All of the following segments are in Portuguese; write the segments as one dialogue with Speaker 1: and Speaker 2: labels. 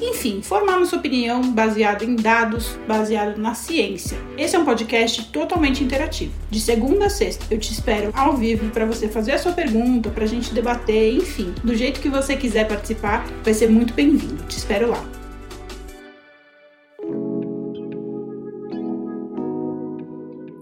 Speaker 1: enfim, formar nossa opinião baseado em dados, baseado na ciência. Esse é um podcast totalmente interativo. De segunda a sexta, eu te espero ao vivo para você fazer a sua pergunta, para a gente debater, enfim, do jeito que você quiser participar, vai ser muito bem-vindo. Te espero lá.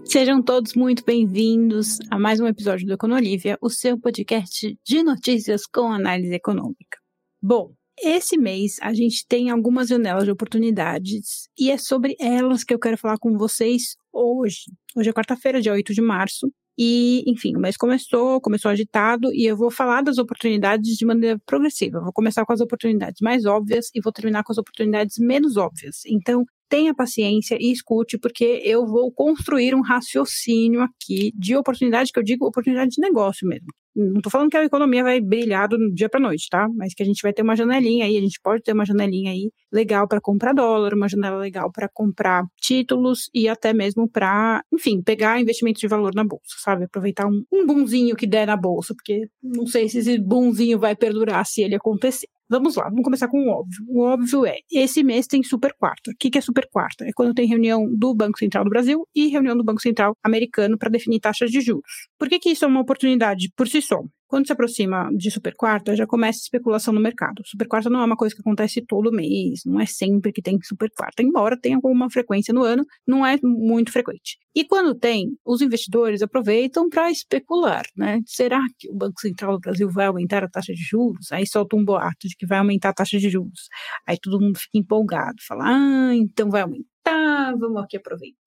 Speaker 1: Sejam todos muito bem-vindos a mais um episódio do Econolívia, o seu podcast de notícias com análise econômica. Bom, esse mês a gente tem algumas janelas de oportunidades e é sobre elas que eu quero falar com vocês hoje. Hoje é quarta-feira, dia 8 de março. E, enfim, o mês começou, começou agitado e eu vou falar das oportunidades de maneira progressiva. Vou começar com as oportunidades mais óbvias e vou terminar com as oportunidades menos óbvias. Então, tenha paciência e escute, porque eu vou construir um raciocínio aqui de oportunidade, que eu digo oportunidade de negócio mesmo. Não estou falando que a economia vai brilhar do dia para noite, tá? Mas que a gente vai ter uma janelinha aí, a gente pode ter uma janelinha aí legal para comprar dólar, uma janela legal para comprar títulos e até mesmo para, enfim, pegar investimentos de valor na bolsa, sabe? Aproveitar um, um bonzinho que der na bolsa, porque não sei se esse bonzinho vai perdurar se ele acontecer. Vamos lá, vamos começar com o óbvio. O óbvio é, esse mês tem super quarta. O que, é super quarta? É quando tem reunião do Banco Central do Brasil e reunião do Banco Central americano para definir taxas de juros. Por que, que isso é uma oportunidade por si só? Quando se aproxima de super quarta, já começa especulação no mercado. Super quarta não é uma coisa que acontece todo mês, não é sempre que tem super quarta, embora tenha alguma frequência no ano, não é muito frequente. E quando tem, os investidores aproveitam para especular, né? Será que o Banco Central do Brasil vai aumentar a taxa de juros? Aí solta um boato de que vai aumentar a taxa de juros. Aí todo mundo fica empolgado, fala: "Ah, então vai aumentar, vamos aqui aproveitar.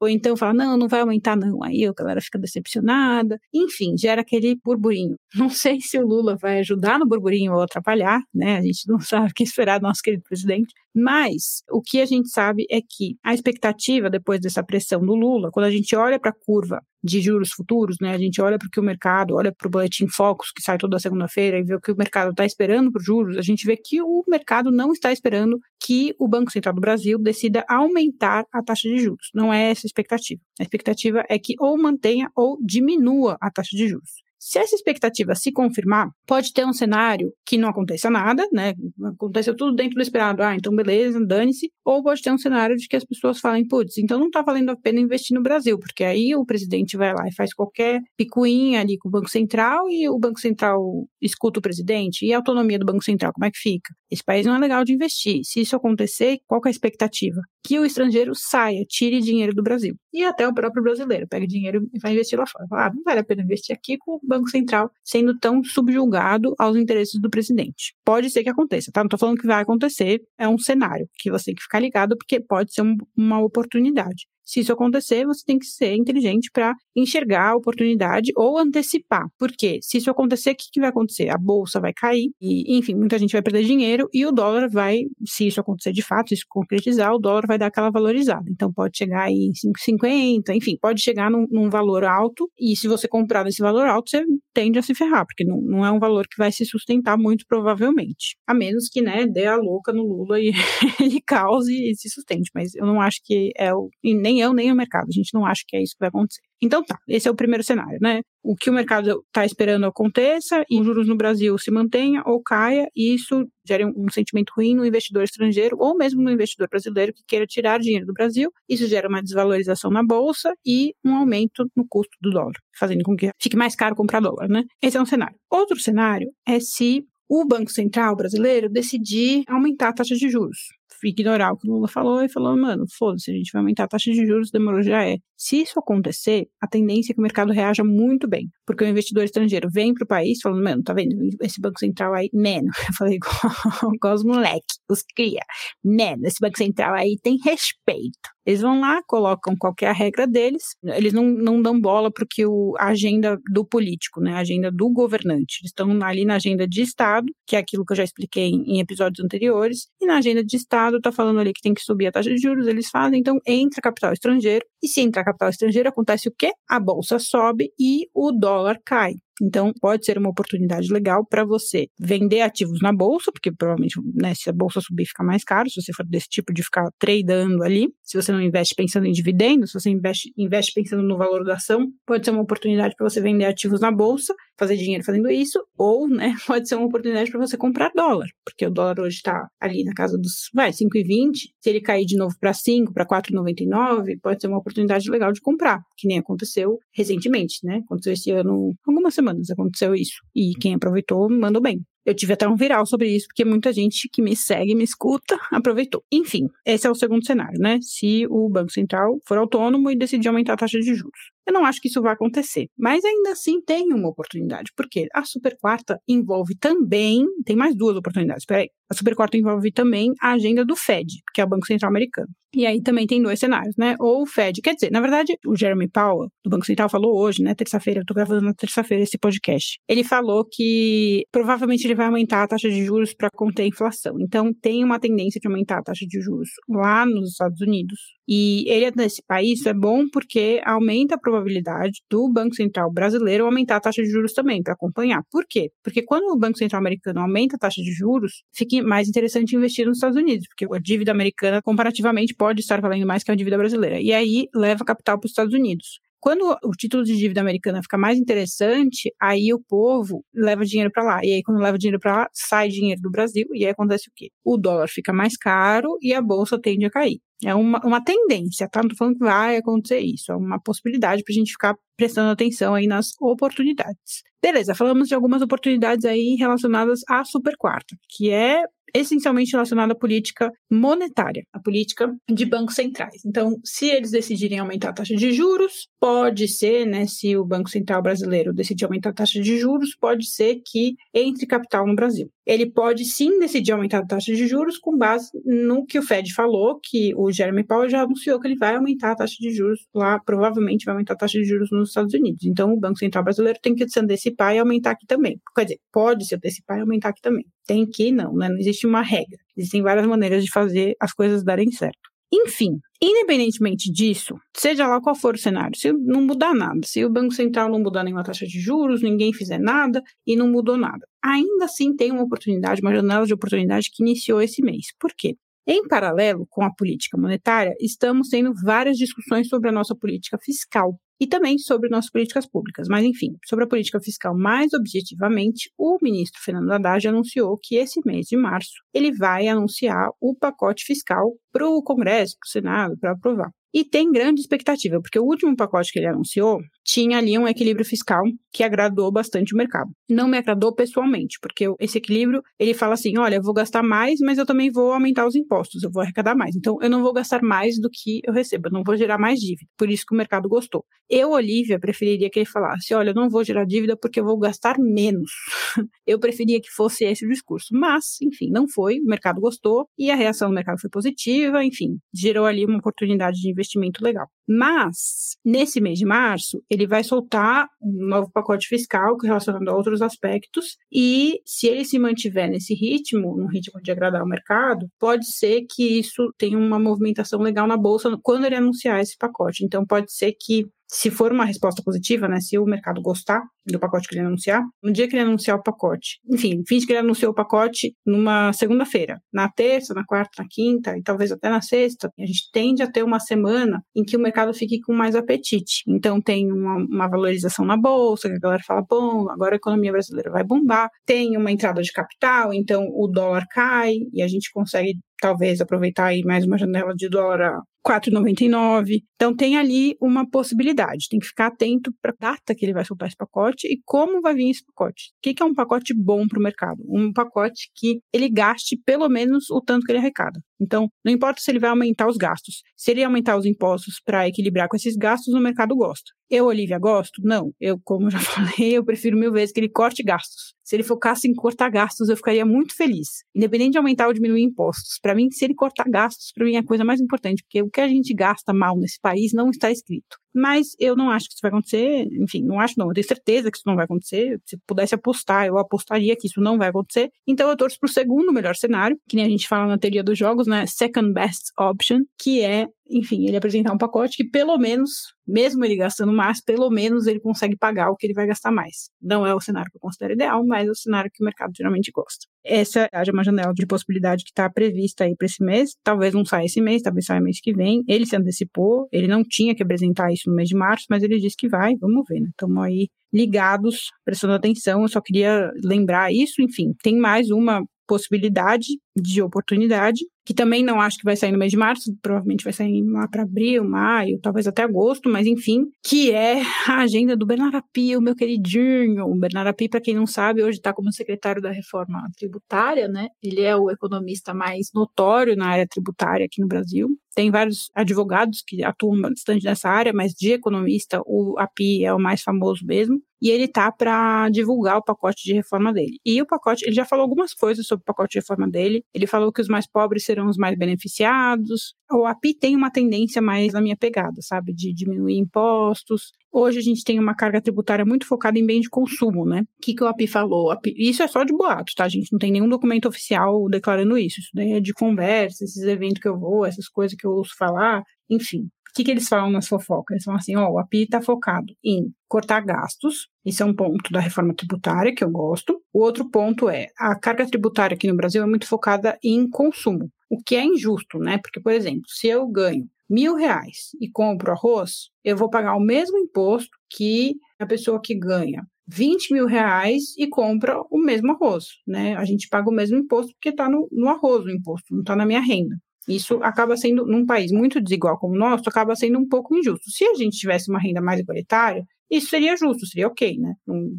Speaker 1: Ou então fala, não, não vai aumentar não. Aí a galera fica decepcionada. Enfim, gera aquele burburinho. Não sei se o Lula vai ajudar no burburinho ou atrapalhar, né? A gente não sabe o que esperar do nosso querido presidente. Mas o que a gente sabe é que a expectativa depois dessa pressão do Lula, quando a gente olha para a curva de juros futuros, né? A gente olha para o que o mercado, olha para o boletim Focus que sai toda segunda-feira e vê o que o mercado está esperando para os juros, a gente vê que o mercado não está esperando que o Banco Central do Brasil decida aumentar a taxa de juros. Não é essa a expectativa. A expectativa é que ou mantenha ou diminua a taxa de juros. Se essa expectativa se confirmar, pode ter um cenário que não aconteça nada, né? Aconteceu tudo dentro do esperado. Ah, então beleza, dane-se. Ou pode ter um cenário de que as pessoas falem, putz, então não está valendo a pena investir no Brasil, porque aí o presidente vai lá e faz qualquer picuinha ali com o Banco Central e o Banco Central escuta o presidente. E a autonomia do Banco Central, como é que fica? Esse país não é legal de investir. Se isso acontecer, qual é a expectativa? Que o estrangeiro saia, tire dinheiro do Brasil. E até o próprio brasileiro pegue dinheiro e vai investir lá fora. Ah, não vale a pena investir aqui com Banco Central sendo tão subjugado aos interesses do presidente. Pode ser que aconteça, tá? Não estou falando que vai acontecer, é um cenário que você tem que ficar ligado, porque pode ser um, uma oportunidade. Se isso acontecer, você tem que ser inteligente para enxergar a oportunidade ou antecipar. Porque se isso acontecer, o que, que vai acontecer? A bolsa vai cair e, enfim, muita gente vai perder dinheiro e o dólar vai, se isso acontecer de fato, se isso concretizar, o dólar vai dar aquela valorizada. Então pode chegar aí em 5,50, enfim, pode chegar num, num, valor alto e se você comprar nesse valor alto, você tende a se ferrar, porque não, não é um valor que vai se sustentar muito provavelmente. A menos que, né, dê a louca no Lula e ele cause e se sustente. Mas eu não acho que é o. E nem eu, nem o mercado. A gente não acha que é isso que vai acontecer. Então tá, esse é o primeiro cenário, né? O que o mercado está esperando aconteça e os juros no Brasil se mantenha ou caia, e isso gera um, um sentimento ruim no investidor estrangeiro ou mesmo no investidor brasileiro que queira tirar dinheiro do Brasil. Isso gera uma desvalorização na bolsa e um aumento no custo do dólar, fazendo com que fique mais caro comprar dólar, né? Esse é um cenário. Outro cenário é se o Banco Central brasileiro decidir aumentar a taxa de juros ignorar o que o Lula falou e falou, mano, foda-se, a gente vai aumentar a taxa de juros, demorou, já é. Se isso acontecer, a tendência é que o mercado reaja muito bem, porque o investidor estrangeiro vem para o país falando, mano, tá vendo, esse Banco Central aí, mano, eu falei igual, os moleques, os cria, mano, esse Banco Central aí tem respeito. Eles vão lá, colocam qualquer regra deles, eles não, não dão bola para que o, a agenda do político, né, a agenda do governante. Eles estão ali na agenda de Estado, que é aquilo que eu já expliquei em, em episódios anteriores, e na agenda de Estado está falando ali que tem que subir a taxa de juros, eles fazem, então entra capital estrangeiro, e se entra capital estrangeiro, acontece o quê? A bolsa sobe e o dólar cai. Então, pode ser uma oportunidade legal para você vender ativos na bolsa, porque provavelmente, né, se a bolsa subir, fica mais caro, se você for desse tipo de ficar tradando ali. Se você não investe pensando em dividendos, se você investe, investe pensando no valor da ação, pode ser uma oportunidade para você vender ativos na bolsa, fazer dinheiro fazendo isso, ou, né, pode ser uma oportunidade para você comprar dólar, porque o dólar hoje está ali na casa dos, vai, 5,20. Se ele cair de novo para 5, para 4,99, pode ser uma oportunidade legal de comprar, que nem aconteceu recentemente, né? Aconteceu esse ano, algumas semanas aconteceu isso. E quem aproveitou mandou bem. Eu tive até um viral sobre isso, porque muita gente que me segue, me escuta, aproveitou. Enfim, esse é o segundo cenário, né? Se o Banco Central for autônomo e decidir aumentar a taxa de juros. Eu não acho que isso vai acontecer, mas ainda assim tem uma oportunidade, porque a super quarta envolve também, tem mais duas oportunidades, peraí. A super quarta envolve também a agenda do Fed, que é o Banco Central Americano. E aí também tem dois cenários, né? Ou o Fed, quer dizer, na verdade, o Jeremy Powell, do Banco Central, falou hoje, né? Terça-feira, eu tô gravando na terça-feira esse podcast. Ele falou que provavelmente ele vai aumentar a taxa de juros para conter a inflação. Então, tem uma tendência de aumentar a taxa de juros lá nos Estados Unidos. E ele nesse país, isso é bom porque aumenta a probabilidade do Banco Central brasileiro aumentar a taxa de juros também, para acompanhar. Por quê? Porque quando o Banco Central americano aumenta a taxa de juros, fica mais interessante investir nos Estados Unidos, porque a dívida americana, comparativamente, pode estar valendo mais que a dívida brasileira. E aí leva capital para os Estados Unidos. Quando o título de dívida americana fica mais interessante, aí o povo leva dinheiro para lá. E aí, quando leva dinheiro para lá, sai dinheiro do Brasil. E aí acontece o quê? O dólar fica mais caro e a bolsa tende a cair. É uma, uma tendência, tá? Não tô falando que vai acontecer isso. É uma possibilidade para a gente ficar prestando atenção aí nas oportunidades. Beleza, falamos de algumas oportunidades aí relacionadas à super quarta, que é essencialmente relacionada à política monetária, a política de bancos centrais. Então, se eles decidirem aumentar a taxa de juros, pode ser, né, se o Banco Central brasileiro decidir aumentar a taxa de juros, pode ser que entre capital no Brasil. Ele pode sim decidir aumentar a taxa de juros com base no que o Fed falou, que o Jeremy Powell já anunciou que ele vai aumentar a taxa de juros lá, provavelmente vai aumentar a taxa de juros nos Estados Unidos. Então, o Banco Central brasileiro tem que se antecipar e aumentar aqui também. Quer dizer, pode se antecipar e aumentar aqui também. Tem que não, né? Não existe uma regra. Existem várias maneiras de fazer as coisas darem certo. Enfim, independentemente disso, seja lá qual for o cenário, se não mudar nada, se o Banco Central não mudar nenhuma taxa de juros, ninguém fizer nada e não mudou nada, ainda assim tem uma oportunidade, uma janela de oportunidade que iniciou esse mês. Por quê? Em paralelo com a política monetária, estamos tendo várias discussões sobre a nossa política fiscal e também sobre nossas políticas públicas. Mas, enfim, sobre a política fiscal mais objetivamente, o ministro Fernando Haddad anunciou que esse mês de março ele vai anunciar o pacote fiscal para o Congresso, para o Senado, para aprovar. E tem grande expectativa, porque o último pacote que ele anunciou tinha ali um equilíbrio fiscal que agradou bastante o mercado. Não me agradou pessoalmente, porque esse equilíbrio, ele fala assim, olha, eu vou gastar mais, mas eu também vou aumentar os impostos, eu vou arrecadar mais. Então, eu não vou gastar mais do que eu recebo, eu não vou gerar mais dívida. Por isso que o mercado gostou. Eu, Olivia, preferiria que ele falasse, olha, eu não vou gerar dívida porque eu vou gastar menos. eu preferia que fosse esse o discurso. Mas, enfim, não foi, o mercado gostou e a reação do mercado foi positiva, enfim, gerou ali uma oportunidade de investimento legal. Mas, nesse mês de março, ele vai soltar um novo pacote fiscal relacionado a outros aspectos, e se ele se mantiver nesse ritmo, no ritmo de agradar o mercado, pode ser que isso tenha uma movimentação legal na bolsa quando ele anunciar esse pacote. Então, pode ser que se for uma resposta positiva, né, se o mercado gostar do pacote que ele anunciar, no dia que ele anunciar o pacote, enfim, finge que ele anunciou o pacote numa segunda-feira, na terça, na quarta, na quinta e talvez até na sexta, a gente tende a ter uma semana em que o mercado fique com mais apetite. Então tem uma, uma valorização na bolsa, que a galera fala, bom, agora a economia brasileira vai bombar, tem uma entrada de capital, então o dólar cai e a gente consegue talvez aproveitar aí mais uma janela de dólar 4,99. Então tem ali uma possibilidade. Tem que ficar atento para a data que ele vai soltar esse pacote e como vai vir esse pacote. O que é um pacote bom para o mercado? Um pacote que ele gaste pelo menos o tanto que ele arrecada. Então, não importa se ele vai aumentar os gastos. Se ele aumentar os impostos para equilibrar com esses gastos, o mercado gosta. Eu, Olivia, gosto? Não. Eu, como já falei, eu prefiro mil vezes que ele corte gastos. Se ele focasse em cortar gastos, eu ficaria muito feliz. Independente de aumentar ou diminuir impostos. Para mim, se ele cortar gastos, para mim é a coisa mais importante, porque eu que a gente gasta mal nesse país não está escrito. Mas eu não acho que isso vai acontecer, enfim, não acho não, eu tenho certeza que isso não vai acontecer. Se pudesse apostar, eu apostaria que isso não vai acontecer. Então eu torço pro segundo melhor cenário, que nem a gente fala na teoria dos jogos, né? Second best option, que é enfim, ele apresentar um pacote que pelo menos, mesmo ele gastando mais, pelo menos ele consegue pagar o que ele vai gastar mais. Não é o cenário que eu considero ideal, mas é o cenário que o mercado geralmente gosta. Essa é uma janela de possibilidade que está prevista aí para esse mês. Talvez não saia esse mês, talvez saia mês que vem. Ele se antecipou, ele não tinha que apresentar isso no mês de março, mas ele disse que vai. Vamos ver, né? Estamos aí ligados, prestando atenção. Eu só queria lembrar isso. Enfim, tem mais uma possibilidade de oportunidade, que também não acho que vai sair no mês de março, provavelmente vai sair lá para abril, maio, talvez até agosto, mas enfim, que é a agenda do Bernardo Api, o meu queridinho. O Bernardo Api, para quem não sabe, hoje está como secretário da reforma tributária, né? Ele é o economista mais notório na área tributária aqui no Brasil. Tem vários advogados que atuam bastante nessa área, mas de economista, o API é o mais famoso mesmo. E ele tá para divulgar o pacote de reforma dele. E o pacote, ele já falou algumas coisas sobre o pacote de reforma dele. Ele falou que os mais pobres serão os mais beneficiados. O API tem uma tendência mais na minha pegada, sabe? De diminuir impostos. Hoje a gente tem uma carga tributária muito focada em bem de consumo, né? O que, que o API falou? API, isso é só de boatos, tá? Gente não tem nenhum documento oficial declarando isso. Isso daí é de conversa, esses eventos que eu vou, essas coisas que eu ouço falar, enfim. O que, que eles falam nas fofocas? Eles falam assim, ó, o API está focado em cortar gastos, isso é um ponto da reforma tributária que eu gosto. O outro ponto é, a carga tributária aqui no Brasil é muito focada em consumo, o que é injusto, né? Porque, por exemplo, se eu ganho mil reais e compro arroz, eu vou pagar o mesmo imposto que a pessoa que ganha 20 mil reais e compra o mesmo arroz, né? A gente paga o mesmo imposto porque está no, no arroz o imposto, não está na minha renda. Isso acaba sendo, num país muito desigual como o nosso, acaba sendo um pouco injusto. Se a gente tivesse uma renda mais igualitária, isso seria justo, seria ok, né?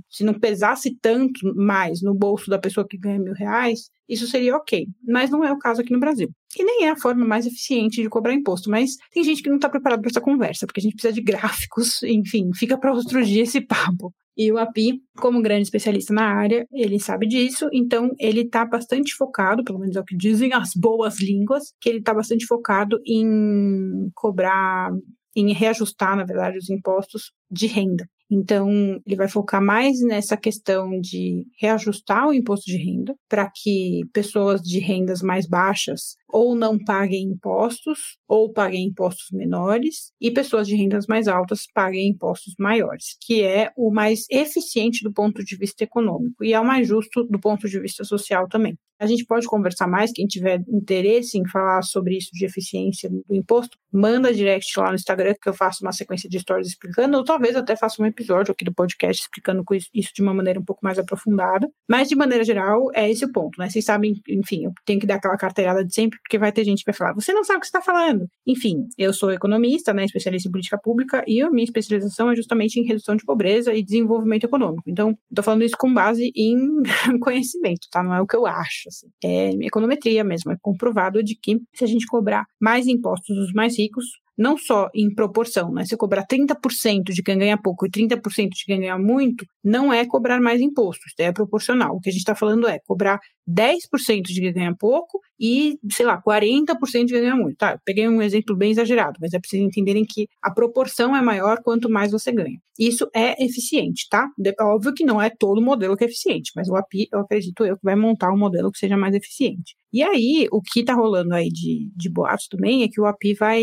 Speaker 1: se não pesasse tanto mais no bolso da pessoa que ganha mil reais, isso seria ok. Mas não é o caso aqui no Brasil. E nem é a forma mais eficiente de cobrar imposto. Mas tem gente que não está preparado para essa conversa, porque a gente precisa de gráficos, enfim, fica para outro dia esse papo. E o API, como grande especialista na área, ele sabe disso, então ele está bastante focado, pelo menos é o que dizem as boas línguas, que ele está bastante focado em cobrar, em reajustar, na verdade, os impostos de renda. Então, ele vai focar mais nessa questão de reajustar o imposto de renda para que pessoas de rendas mais baixas ou não paguem impostos ou paguem impostos menores e pessoas de rendas mais altas paguem impostos maiores, que é o mais eficiente do ponto de vista econômico e é o mais justo do ponto de vista social também. A gente pode conversar mais, quem tiver interesse em falar sobre isso de eficiência do imposto, manda direct lá no Instagram que eu faço uma sequência de stories explicando, ou talvez até faça um episódio aqui do podcast explicando isso de uma maneira um pouco mais aprofundada. Mas de maneira geral, é esse o ponto, né? Vocês sabem, enfim, eu tenho que dar aquela carteirada de sempre, porque vai ter gente que vai falar, você não sabe o que está falando. Enfim, eu sou economista, né, especialista em política pública, e a minha especialização é justamente em redução de pobreza e desenvolvimento econômico. Então, estou falando isso com base em conhecimento, tá? Não é o que eu acho. Assim. É econometria mesmo, é comprovado de que se a gente cobrar mais impostos dos mais ricos, não só em proporção, né? Se cobrar 30% de quem ganha pouco e 30% de quem ganha muito, não é cobrar mais impostos, é proporcional. O que a gente está falando é cobrar 10% de quem ganha pouco e, sei lá, 40% de quem ganha muito. Tá, peguei um exemplo bem exagerado, mas é preciso entenderem que a proporção é maior quanto mais você ganha. Isso é eficiente, tá? Óbvio que não é todo modelo que é eficiente, mas o API, eu acredito eu, que vai montar um modelo que seja mais eficiente. E aí, o que está rolando aí de, de boatos também é que o API vai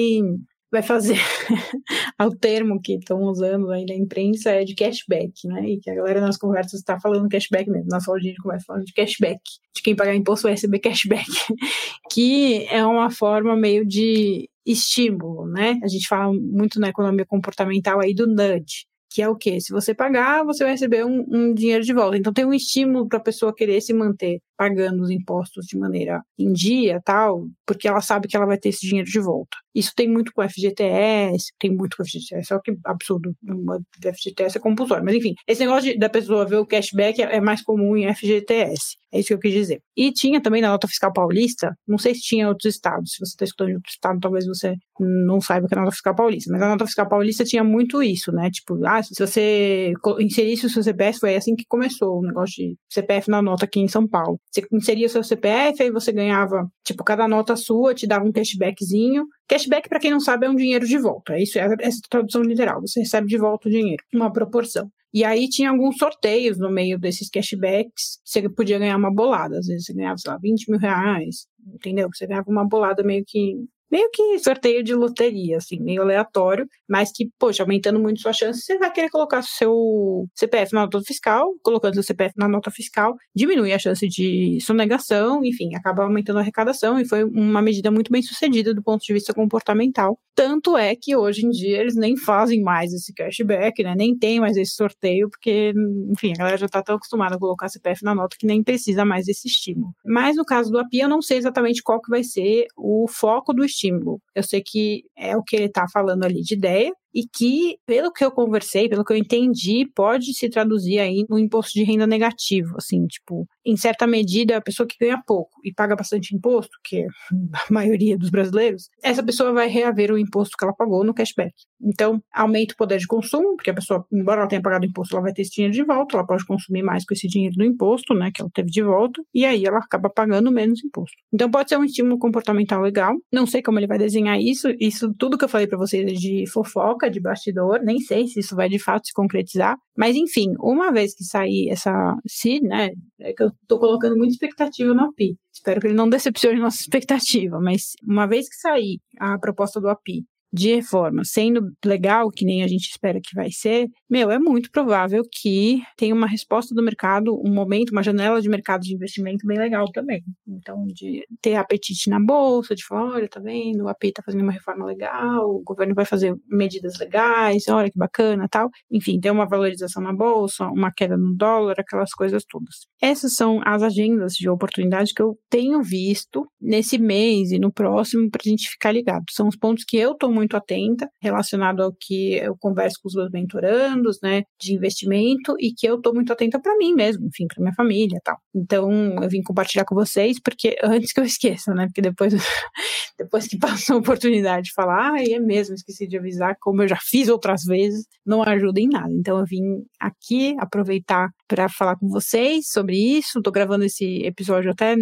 Speaker 1: vai fazer o termo que estão usando aí na imprensa é de cashback, né? E que a galera nas conversas está falando cashback mesmo, na sala de conversa falando de cashback, de quem pagar imposto vai receber cashback, que é uma forma meio de estímulo, né? A gente fala muito na economia comportamental aí do nudge, que é o quê? Se você pagar, você vai receber um, um dinheiro de volta. Então tem um estímulo para a pessoa querer se manter pagando os impostos de maneira em dia, tal, porque ela sabe que ela vai ter esse dinheiro de volta. Isso tem muito com o FGTS, tem muito com o FGTS, só que absurdo, o FGTS é compulsório, mas enfim, esse negócio de, da pessoa ver o cashback é, é mais comum em FGTS, é isso que eu quis dizer. E tinha também na nota fiscal paulista, não sei se tinha em outros estados, se você está escutando em outro estado, talvez você não saiba que é a nota fiscal paulista, mas a nota fiscal paulista tinha muito isso, né, tipo, ah, se você inserisse o seu CPF, foi assim que começou o negócio de CPF na nota aqui em São Paulo Você inseria seu CPF, aí você ganhava, tipo, cada nota sua te dava um cashbackzinho. Cashback, para quem não sabe, é um dinheiro de volta. É isso é essa tradução literal. Você recebe de volta o dinheiro, uma proporção. E aí tinha alguns sorteios no meio desses cashbacks, você podia ganhar uma bolada. Às vezes você ganhava, sei lá, 20 mil reais, entendeu? Você ganhava uma bolada meio que meio que sorteio de loteria, assim, meio aleatório, mas que, poxa, aumentando muito sua chance, você vai querer colocar seu CPF na nota fiscal, colocando seu CPF na nota fiscal, diminui a chance de sonegação, enfim, acaba aumentando a arrecadação, e foi uma medida muito bem sucedida do ponto de vista comportamental. Tanto é que hoje em dia eles nem fazem mais esse cashback, né? Nem tem mais esse sorteio, porque, enfim, a galera já tá tão acostumada a colocar CPF na nota que nem precisa mais desse estímulo. Mas no caso do API, eu não sei exatamente qual que vai ser o foco do estímulo. Eu sei que é o que ele está falando ali de ideia, e que, pelo que eu conversei, pelo que eu entendi, pode se traduzir aí no imposto de renda negativo, assim, tipo, em certa medida, a pessoa que ganha pouco e paga bastante imposto, que é a maioria dos brasileiros, essa pessoa vai reaver o imposto que ela pagou no cashback. Então, aumenta o poder de consumo, porque a pessoa, embora ela tenha pagado imposto, ela vai ter esse dinheiro de volta, ela pode consumir mais com esse dinheiro do imposto, né, que ela teve de volta, e aí ela acaba pagando menos imposto. Então, pode ser um estímulo comportamental legal. Não sei como ele vai desenhar isso, isso tudo que eu falei para vocês é de fofoca, de bastidor, nem sei se isso vai de fato se concretizar, mas enfim, uma vez que sair essa, se, né, é que eu tô colocando muita expectativa no API, espero que ele não decepcione nossa expectativa, mas uma vez que sair a proposta do API de reforma sendo legal, que nem a gente espera que vai ser, meu, é muito provável que tenha uma resposta do mercado, um momento, uma janela de mercado de investimento bem legal também. Então, de ter apetite na bolsa, de falar, olha, tá vendo, o AP tá fazendo uma reforma legal, o governo vai fazer medidas legais, olha que bacana, tal. Enfim, ter uma valorização na bolsa, uma queda no dólar, aquelas coisas todas. Essas são as agendas de oportunidade que eu tenho visto nesse mês e no próximo para a gente ficar ligado. São os pontos que eu tô muito atenta, relacionado ao que eu converso com os meus mentorandos, né, de investimento e que eu estou muito atenta para mim mesmo, enfim, para minha família tal. Então, eu vim compartilhar com vocês porque antes que eu esqueça, né, porque depois depois que passou a oportunidade de falar, ah, é mesmo, esqueci de avisar, como eu já fiz outras vezes, não ajuda em nada. Então, eu vim aqui aproveitar para falar com vocês sobre isso. Estou gravando esse episódio até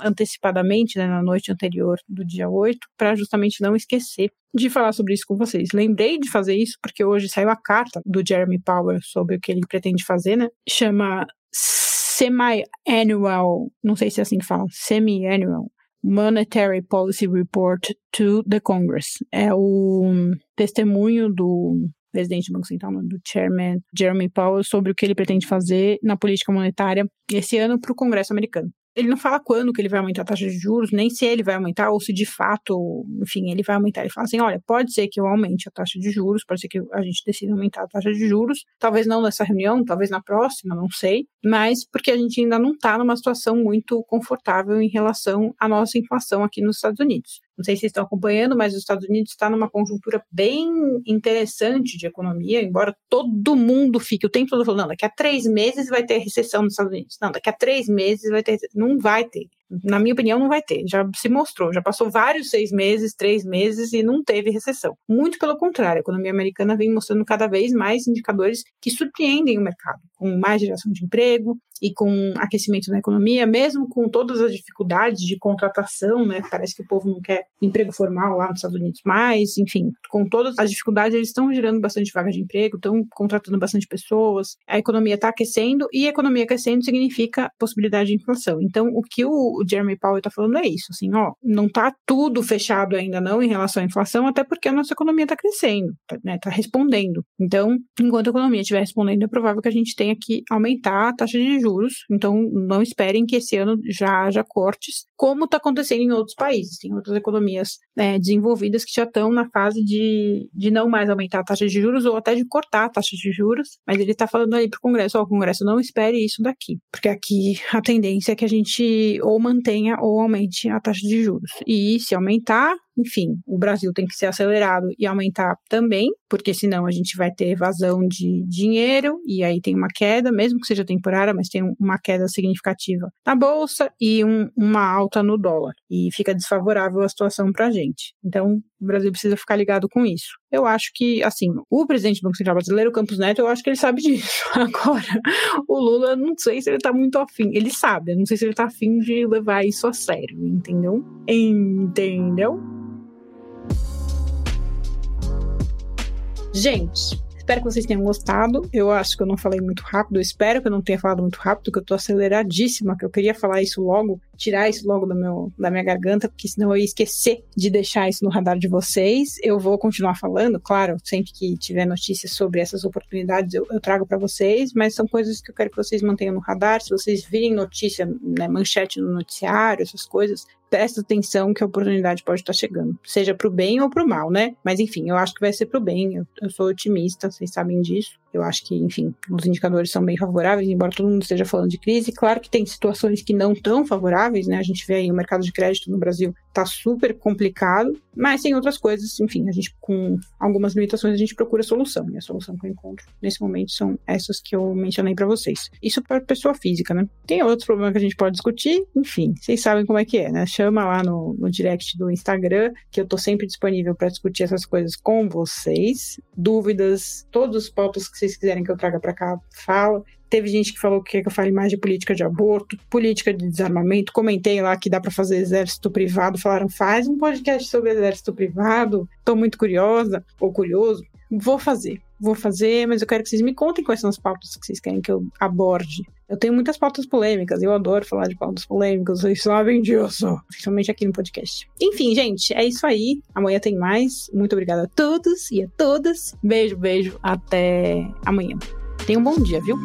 Speaker 1: antecipadamente, né, na noite anterior do dia 8, para justamente não esquecer de falar sobre isso com vocês. Lembrei de fazer isso porque hoje saiu a carta do Jeremy Powell sobre o que ele pretende fazer, né? Chama Semi-Annual, não sei se é assim que fala, Semi-Annual Monetary Policy Report to the Congress. É o testemunho do presidente do Banco Central, do chairman Jeremy Powell, sobre o que ele pretende fazer na política monetária esse ano para o Congresso americano ele não fala quando que ele vai aumentar a taxa de juros, nem se ele vai aumentar, ou se de fato, enfim, ele vai aumentar. Ele fala assim: olha, pode ser que eu aumente a taxa de juros, pode ser que a gente decida aumentar a taxa de juros, talvez não nessa reunião, talvez na próxima, não sei, mas porque a gente ainda não está numa situação muito confortável em relação à nossa inflação aqui nos Estados Unidos. Não sei se vocês estão acompanhando, mas os Estados Unidos está numa conjuntura bem interessante de economia, embora todo mundo fique o tempo todo falando, não, daqui a três meses vai ter recessão nos Estados Unidos. Não, daqui a três meses vai ter. Não vai ter na minha opinião, não vai ter. Já se mostrou, já passou vários seis meses, três meses e não teve recessão. Muito pelo contrário, a economia americana vem mostrando cada vez mais indicadores que surpreendem o mercado, com mais geração de emprego e com aquecimento na economia, mesmo com todas as dificuldades de contratação, né? Parece que o povo não quer emprego formal lá nos Estados Unidos mais, enfim, com todas as dificuldades, eles estão gerando bastante vaga de emprego, estão contratando bastante pessoas, a economia está aquecendo e a economia aquecendo significa possibilidade de inflação. Então, o que o o Jeremy Powell está falando é isso, assim, ó, não está tudo fechado ainda não em relação à inflação, até porque a nossa economia está crescendo, tá, né, tá respondendo. Então, enquanto a economia estiver respondendo, é provável que a gente tenha que aumentar a taxa de juros. Então, não esperem que esse ano já haja cortes, como está acontecendo em outros países. Tem outras economias né, desenvolvidas que já estão na fase de, de não mais aumentar a taxa de juros ou até de cortar a taxa de juros, mas ele está falando aí para o Congresso, ó, o Congresso não espere isso daqui, porque aqui a tendência é que a gente ou mantenha ou aumente a taxa de juros. E se aumentar, enfim, o Brasil tem que ser acelerado e aumentar também, porque senão a gente vai ter evasão de dinheiro e aí tem uma queda, mesmo que seja temporária, mas tem uma queda significativa na bolsa e um, uma alta no dólar. E fica desfavorável a situação para a gente. Então, o Brasil precisa ficar ligado com isso. Eu acho que, assim, o presidente do Banco Central Brasileiro, Campos Neto, eu acho que ele sabe disso. Agora, o Lula, não sei se ele tá muito afim. Ele sabe, não sei se ele tá afim de levar isso a sério, entendeu? Entendeu? Gente, Espero que vocês tenham gostado. Eu acho que eu não falei muito rápido. Eu espero que eu não tenha falado muito rápido, que eu tô aceleradíssima, que eu queria falar isso logo, tirar isso logo do meu, da minha garganta, porque senão eu ia esquecer de deixar isso no radar de vocês. Eu vou continuar falando, claro, sempre que tiver notícias sobre essas oportunidades, eu, eu trago para vocês, mas são coisas que eu quero que vocês mantenham no radar. Se vocês virem notícia, né, manchete no noticiário, essas coisas, presta atenção que a oportunidade pode estar chegando, seja para o bem ou para o mal, né? Mas enfim, eu acho que vai ser para o bem. Eu, eu, sou otimista, vocês sabem disso. Eu acho que, enfim, os indicadores são bem favoráveis, embora todo mundo esteja falando de crise. Claro que tem situações que não tão favoráveis, né? A gente vê aí o mercado de crédito no Brasil tá super complicado, mas tem outras coisas, enfim, a gente com algumas limitações a gente procura solução, e a solução que eu encontro nesse momento são essas que eu mencionei para vocês. Isso para pessoa física, né? Tem outros problemas que a gente pode discutir, enfim, vocês sabem como é que é, né? Chama lá no, no direct do Instagram, que eu tô sempre disponível para discutir essas coisas com vocês. Dúvidas, todos os pautas que vocês quiserem que eu traga para cá, fala. Teve gente que falou que quer que eu fale mais de política de aborto, política de desarmamento. Comentei lá que dá para fazer exército privado. Falaram, faz um podcast sobre exército privado. Tô muito curiosa ou curioso. Vou fazer, vou fazer, mas eu quero que vocês me contem quais são as pautas que vocês querem que eu aborde. Eu tenho muitas pautas polêmicas, eu adoro falar de pautas polêmicas, vocês sabem disso, principalmente aqui no podcast. Enfim, gente, é isso aí. Amanhã tem mais. Muito obrigada a todos e a todas. Beijo, beijo. Até amanhã. Tenha um bom dia, viu?